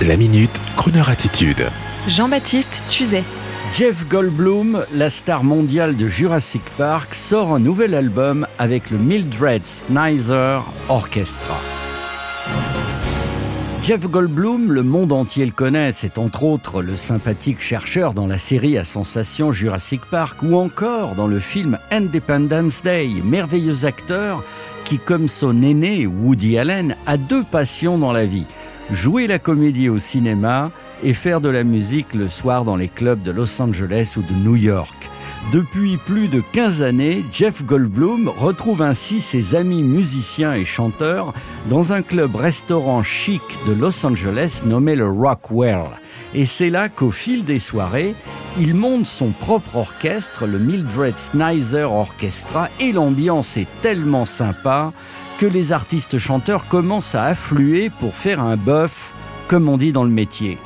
La minute, Kroneur attitude. Jean-Baptiste Tuzet. Jeff Goldblum, la star mondiale de Jurassic Park, sort un nouvel album avec le Mildred Snyder Orchestra. Jeff Goldblum, le monde entier le connaît, c'est entre autres le sympathique chercheur dans la série à sensation Jurassic Park ou encore dans le film Independence Day, merveilleux acteur qui, comme son aîné Woody Allen, a deux passions dans la vie jouer la comédie au cinéma et faire de la musique le soir dans les clubs de Los Angeles ou de New York. Depuis plus de 15 années, Jeff Goldblum retrouve ainsi ses amis musiciens et chanteurs dans un club-restaurant chic de Los Angeles nommé le Rockwell. Et c'est là qu'au fil des soirées, il monte son propre orchestre, le Mildred Snyder Orchestra, et l'ambiance est tellement sympa que les artistes chanteurs commencent à affluer pour faire un bœuf, comme on dit dans le métier.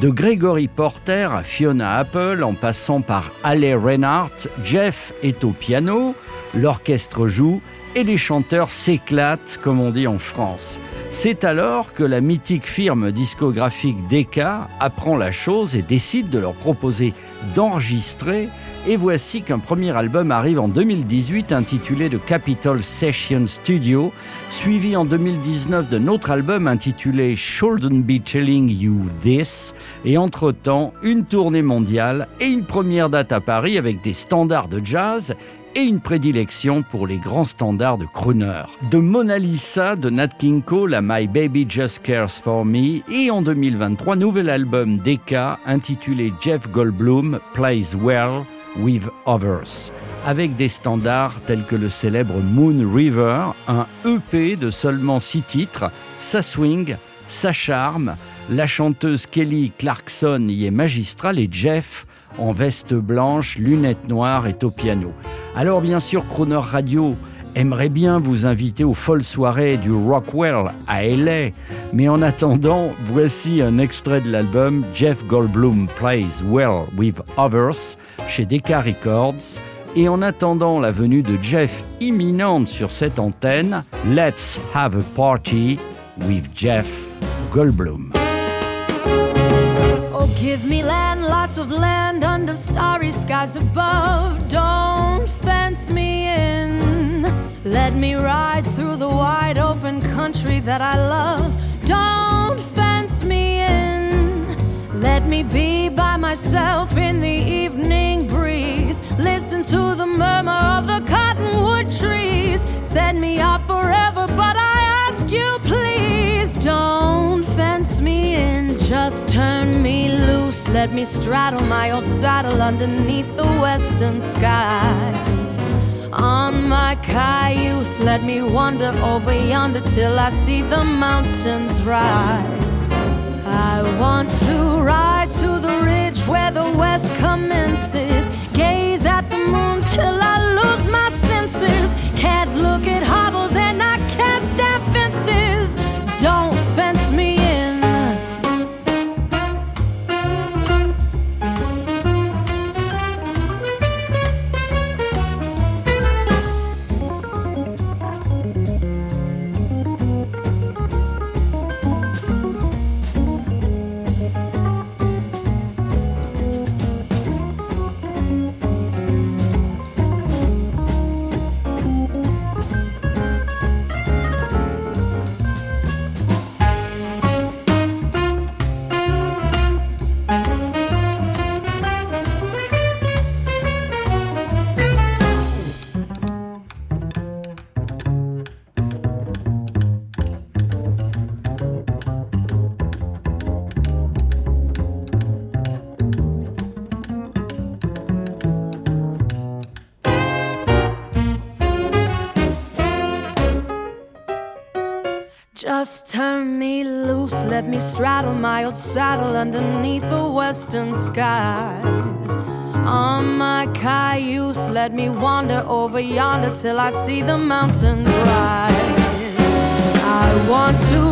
De Gregory Porter à Fiona Apple, en passant par Ale Reinhardt, Jeff est au piano, l'orchestre joue et les chanteurs s'éclatent, comme on dit en France. C'est alors que la mythique firme discographique Decca apprend la chose et décide de leur proposer d'enregistrer. Et voici qu'un premier album arrive en 2018 intitulé The Capitol Session Studio, suivi en 2019 d'un autre album intitulé Shouldn't Be Telling You This, et entre-temps une tournée mondiale et une première date à Paris avec des standards de jazz et une prédilection pour les grands standards de crooner. De Mona Lisa de Nat King Cole à My Baby Just Cares For Me et en 2023, nouvel album d'Eka intitulé Jeff Goldblum Plays Well with Others avec des standards tels que le célèbre Moon River, un EP de seulement six titres, ça swing, ça charme, la chanteuse Kelly Clarkson y est magistrale et Jeff en veste blanche, lunettes noires est au piano. Alors bien sûr, Croner Radio aimerait bien vous inviter aux folles soirées du Rockwell à LA, mais en attendant, voici un extrait de l'album Jeff Goldblum Plays Well with Others chez Decca Records. Et en attendant la venue de Jeff imminente sur cette antenne, let's have a party with Jeff Goldblum. Give me land, lots of land under starry skies above. Don't. Let me ride through the wide open country that I love. Don't fence me in. Let me be by myself in the evening breeze. Listen to the murmur of the cottonwood trees. Set me off forever, but I ask you, please don't fence me in. Just turn me loose. let me straddle my old saddle underneath the western skies. On my cayuse, let me wander over yonder till I see the mountains rise. I want to Just turn me loose, let me straddle my old saddle underneath the western skies. On my cayuse, let me wander over yonder till I see the mountains rise. I want to